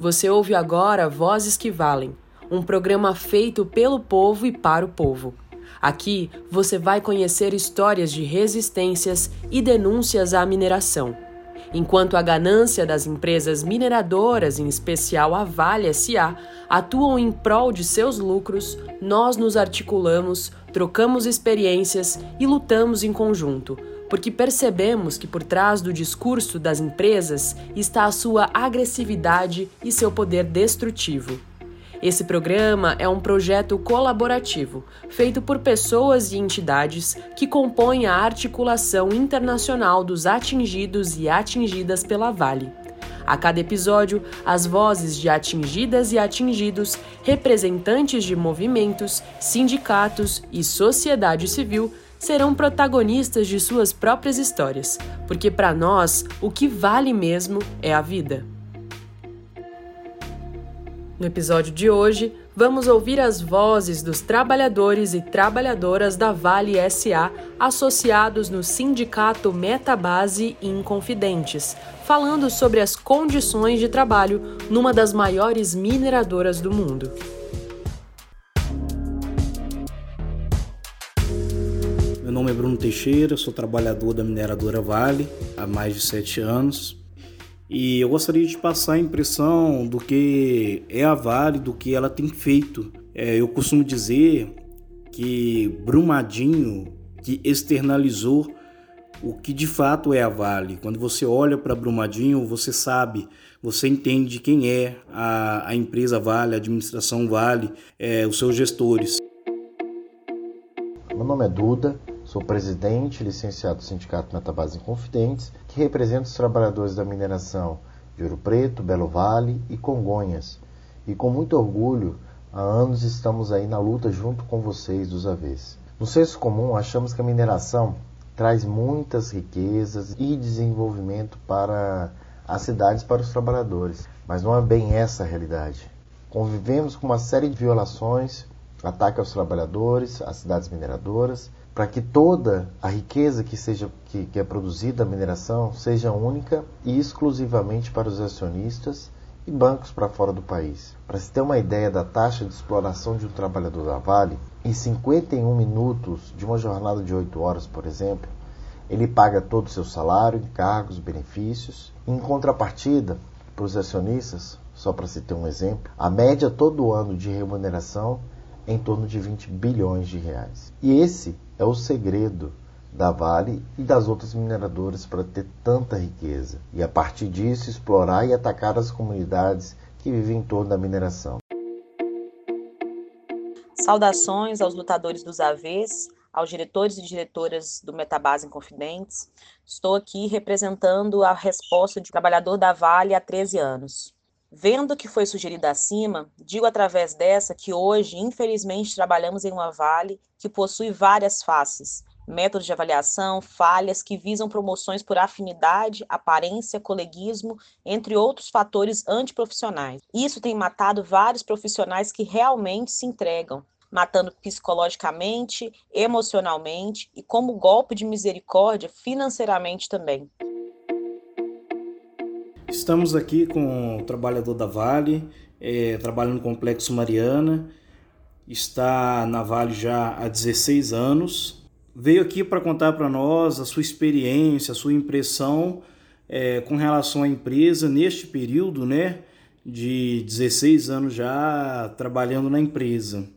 Você ouve agora Vozes que Valem, um programa feito pelo povo e para o povo. Aqui você vai conhecer histórias de resistências e denúncias à mineração. Enquanto a ganância das empresas mineradoras, em especial a Vale SA, atuam em prol de seus lucros, nós nos articulamos, trocamos experiências e lutamos em conjunto porque percebemos que por trás do discurso das empresas está a sua agressividade e seu poder destrutivo. Esse programa é um projeto colaborativo, feito por pessoas e entidades que compõem a articulação internacional dos atingidos e atingidas pela Vale. A cada episódio, as vozes de atingidas e atingidos, representantes de movimentos, sindicatos e sociedade civil serão protagonistas de suas próprias histórias, porque para nós o que vale mesmo é a vida. No episódio de hoje, vamos ouvir as vozes dos trabalhadores e trabalhadoras da Vale SA associados no sindicato Metabase Inconfidentes, falando sobre as condições de trabalho numa das maiores mineradoras do mundo. Nome é Bruno Teixeira, sou trabalhador da mineradora Vale há mais de sete anos e eu gostaria de passar a impressão do que é a Vale, do que ela tem feito. É, eu costumo dizer que Brumadinho que externalizou o que de fato é a Vale. Quando você olha para Brumadinho, você sabe, você entende quem é a, a empresa Vale, a administração Vale, é, os seus gestores. Meu nome é Duda, Sou presidente licenciado do Sindicato Metabase Confidentes, que representa os trabalhadores da mineração de Ouro Preto, Belo Vale e Congonhas. E com muito orgulho, há anos estamos aí na luta junto com vocês dos AVs. No senso comum, achamos que a mineração traz muitas riquezas e desenvolvimento para as cidades, para os trabalhadores. Mas não é bem essa a realidade. Convivemos com uma série de violações, ataque aos trabalhadores, às cidades mineradoras para que toda a riqueza que, seja, que, que é produzida da mineração seja única e exclusivamente para os acionistas e bancos para fora do país. Para se ter uma ideia da taxa de exploração de um trabalhador da Vale, em 51 minutos de uma jornada de 8 horas, por exemplo, ele paga todo o seu salário, encargos, benefícios. Em contrapartida, para os acionistas, só para se ter um exemplo, a média todo ano de remuneração é em torno de 20 bilhões de reais. E esse é o segredo da Vale e das outras mineradoras para ter tanta riqueza e a partir disso explorar e atacar as comunidades que vivem em torno da mineração. Saudações aos lutadores dos AVs, aos diretores e diretoras do Metabase Confidentes. Estou aqui representando a resposta de trabalhador da Vale há 13 anos. Vendo o que foi sugerido acima, digo através dessa que hoje, infelizmente, trabalhamos em uma Vale que possui várias faces, métodos de avaliação, falhas que visam promoções por afinidade, aparência, coleguismo, entre outros fatores antiprofissionais. Isso tem matado vários profissionais que realmente se entregam, matando psicologicamente, emocionalmente e, como golpe de misericórdia, financeiramente também. Estamos aqui com o trabalhador da Vale, é, trabalha no Complexo Mariana, está na Vale já há 16 anos. Veio aqui para contar para nós a sua experiência, a sua impressão é, com relação à empresa neste período, né? De 16 anos já trabalhando na empresa.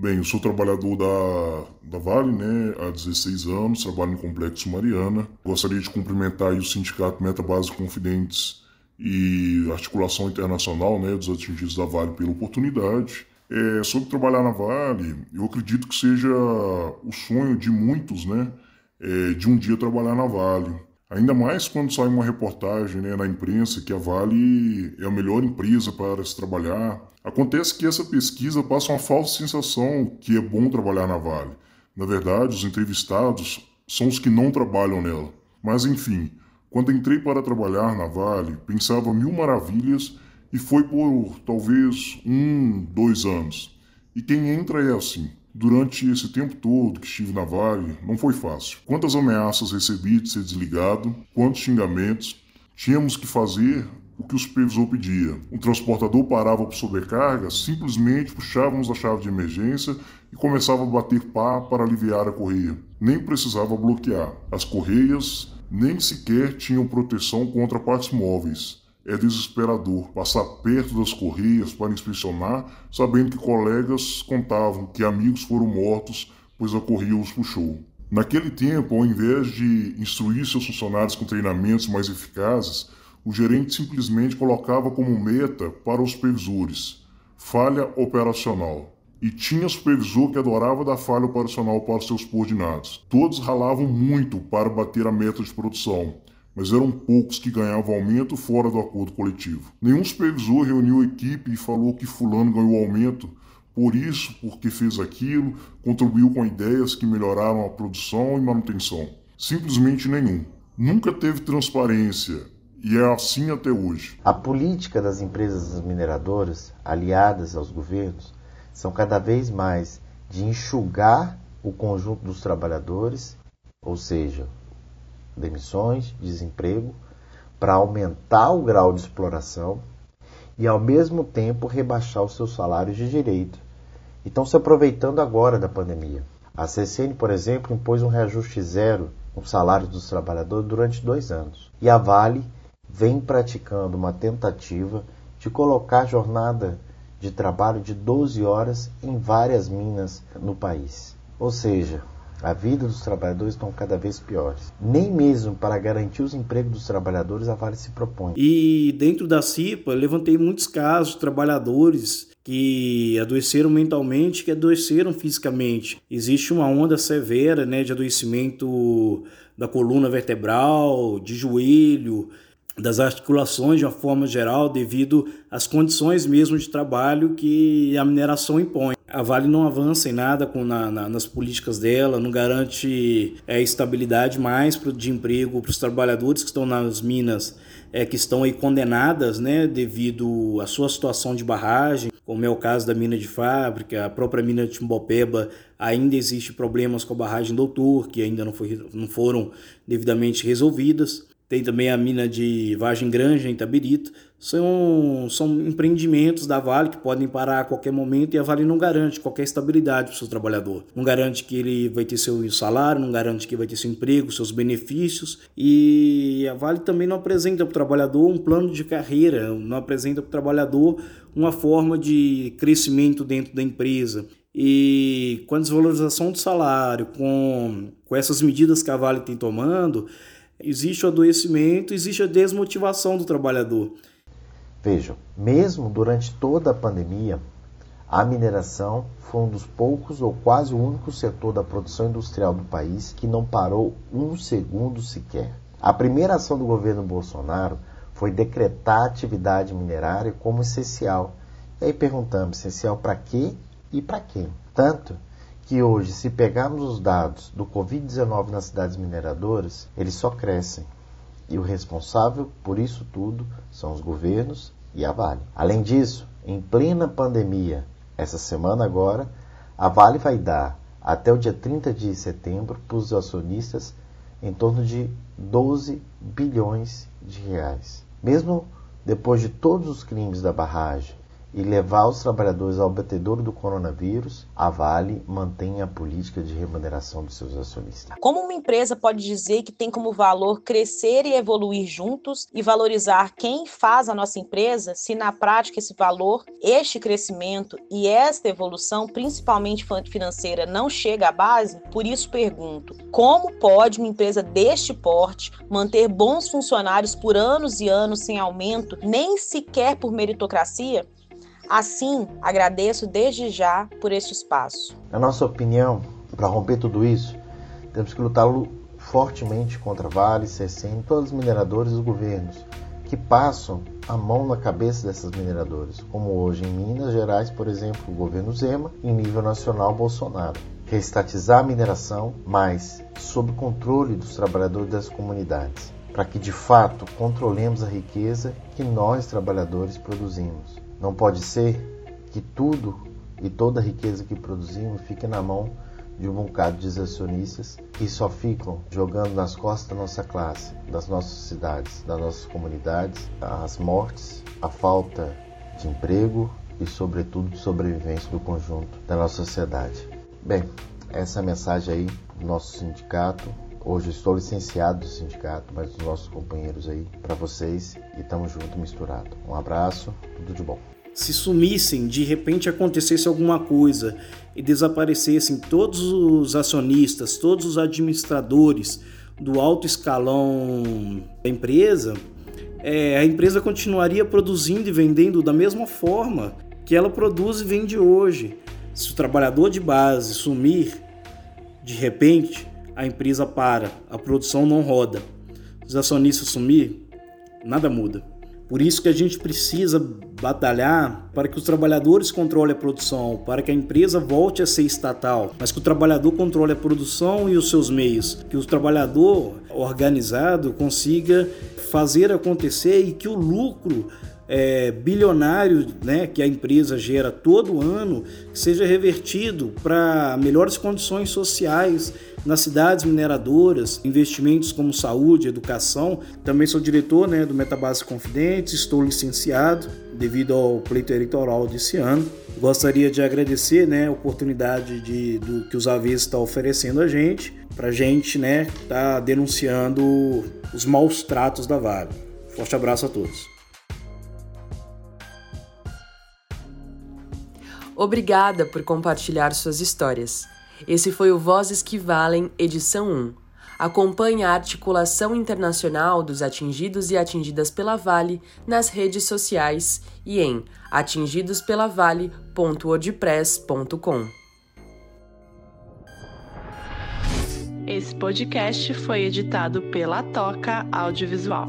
Bem, eu sou trabalhador da, da Vale, né, há 16 anos, trabalho no Complexo Mariana. Gostaria de cumprimentar o Sindicato Metabase Confidentes e Articulação Internacional, né, dos atingidos da Vale pela oportunidade. É, sobre trabalhar na Vale, eu acredito que seja o sonho de muitos, né, é, de um dia trabalhar na Vale. Ainda mais quando sai uma reportagem né, na imprensa que a Vale é a melhor empresa para se trabalhar. Acontece que essa pesquisa passa uma falsa sensação que é bom trabalhar na Vale. Na verdade, os entrevistados são os que não trabalham nela. Mas enfim, quando entrei para trabalhar na Vale, pensava mil maravilhas e foi por talvez um, dois anos. E quem entra é assim. Durante esse tempo todo que estive na Vale, não foi fácil. Quantas ameaças recebi de ser desligado, quantos xingamentos. Tínhamos que fazer o que o supervisor pedia. Um transportador parava por sobrecarga, simplesmente puxávamos a chave de emergência e começava a bater pá para aliviar a correia. Nem precisava bloquear. As correias nem sequer tinham proteção contra partes móveis. É desesperador passar perto das correias para inspecionar, sabendo que colegas contavam que amigos foram mortos pois a correia os puxou. Naquele tempo, ao invés de instruir seus funcionários com treinamentos mais eficazes, o gerente simplesmente colocava como meta para os supervisores falha operacional. E tinha supervisor que adorava dar falha operacional para seus subordinados. Todos ralavam muito para bater a meta de produção, mas eram poucos que ganhavam aumento fora do acordo coletivo. Nenhum supervisor reuniu a equipe e falou que fulano ganhou aumento por isso, porque fez aquilo, contribuiu com ideias que melhoraram a produção e manutenção. Simplesmente nenhum. Nunca teve transparência e é assim até hoje. A política das empresas mineradoras, aliadas aos governos, são cada vez mais de enxugar o conjunto dos trabalhadores, ou seja, demissões, desemprego, para aumentar o grau de exploração e ao mesmo tempo rebaixar os seus salários de direito, e estão se aproveitando agora da pandemia. A CCN, por exemplo, impôs um reajuste zero no salário dos trabalhadores durante dois anos. E a Vale vem praticando uma tentativa de colocar jornada de trabalho de 12 horas em várias minas no país. Ou seja, a vida dos trabalhadores estão cada vez piores. Nem mesmo para garantir os empregos dos trabalhadores a Vale se propõe. E dentro da CIPA, levantei muitos casos de trabalhadores que adoeceram mentalmente, que adoeceram fisicamente. Existe uma onda severa né, de adoecimento da coluna vertebral, de joelho, das articulações de uma forma geral, devido às condições mesmo de trabalho que a mineração impõe. A Vale não avança em nada com na, na, nas políticas dela, não garante é, estabilidade mais pro, de emprego para os trabalhadores que estão nas minas, é, que estão aí condenadas né, devido à sua situação de barragem como é o caso da mina de fábrica, a própria mina de Timbopeba, ainda existe problemas com a barragem Doutor, que ainda não, foi, não foram devidamente resolvidas. Tem também a mina de Vagem Granja, em Tabirito. São, são empreendimentos da Vale que podem parar a qualquer momento e a Vale não garante qualquer estabilidade para o seu trabalhador. Não garante que ele vai ter seu salário, não garante que vai ter seu emprego, seus benefícios. E a Vale também não apresenta para o trabalhador um plano de carreira, não apresenta para o trabalhador uma forma de crescimento dentro da empresa. E com a desvalorização do salário, com, com essas medidas que a Vale tem tomando, existe o adoecimento, existe a desmotivação do trabalhador. Vejam, mesmo durante toda a pandemia, a mineração foi um dos poucos ou quase o único setor da produção industrial do país que não parou um segundo sequer. A primeira ação do governo Bolsonaro foi decretar a atividade minerária como essencial. E aí perguntamos, essencial para quê e para quem? Tanto que hoje, se pegarmos os dados do Covid-19 nas cidades mineradoras, eles só crescem. E o responsável por isso tudo são os governos e a Vale. Além disso, em plena pandemia, essa semana agora, a Vale vai dar até o dia 30 de setembro para os acionistas em torno de 12 bilhões de reais. Mesmo depois de todos os crimes da barragem, e levar os trabalhadores ao batedouro do coronavírus, a Vale mantém a política de remuneração dos seus acionistas. Como uma empresa pode dizer que tem como valor crescer e evoluir juntos e valorizar quem faz a nossa empresa, se na prática esse valor, este crescimento e esta evolução, principalmente financeira, não chega à base? Por isso pergunto: como pode uma empresa deste porte manter bons funcionários por anos e anos sem aumento, nem sequer por meritocracia? Assim, agradeço desde já por este espaço. Na nossa opinião, para romper tudo isso, temos que lutar fortemente contra Vale, CCN, todos os mineradores e os governos que passam a mão na cabeça dessas mineradoras, como hoje em Minas Gerais, por exemplo, o governo Zema, em nível nacional Bolsonaro. Reestatizar a mineração, mas sob controle dos trabalhadores das comunidades, para que de fato controlemos a riqueza que nós trabalhadores produzimos. Não pode ser que tudo e toda a riqueza que produzimos fique na mão de um bocado de acionistas que só ficam jogando nas costas da nossa classe, das nossas cidades, das nossas comunidades, as mortes, a falta de emprego e, sobretudo, de sobrevivência do conjunto da nossa sociedade. Bem, essa é a mensagem aí do nosso sindicato. Hoje estou licenciado do sindicato, mas dos nossos companheiros aí para vocês e estamos junto misturado. Um abraço, tudo de bom se sumissem, de repente acontecesse alguma coisa e desaparecessem todos os acionistas, todos os administradores do alto escalão da empresa, é, a empresa continuaria produzindo e vendendo da mesma forma que ela produz e vende hoje. Se o trabalhador de base sumir, de repente a empresa para, a produção não roda. Os acionistas sumir, nada muda. Por isso que a gente precisa batalhar para que os trabalhadores controlem a produção, para que a empresa volte a ser estatal, mas que o trabalhador controle a produção e os seus meios, que o trabalhador organizado consiga fazer acontecer e que o lucro é, bilionário né, que a empresa gera todo ano seja revertido para melhores condições sociais nas cidades mineradoras, investimentos como saúde, educação. Também sou diretor né, do Metabase Confidentes, estou licenciado devido ao pleito eleitoral desse ano. Gostaria de agradecer né, a oportunidade de, do que os Aves está oferecendo a gente, para a gente né, tá denunciando os maus tratos da Vale. Forte abraço a todos. Obrigada por compartilhar suas histórias. Esse foi o Vozes que Valem, edição 1. Acompanhe a articulação internacional dos atingidos e atingidas pela Vale nas redes sociais e em atingidospelavale.wordpress.com. Esse podcast foi editado pela Toca Audiovisual.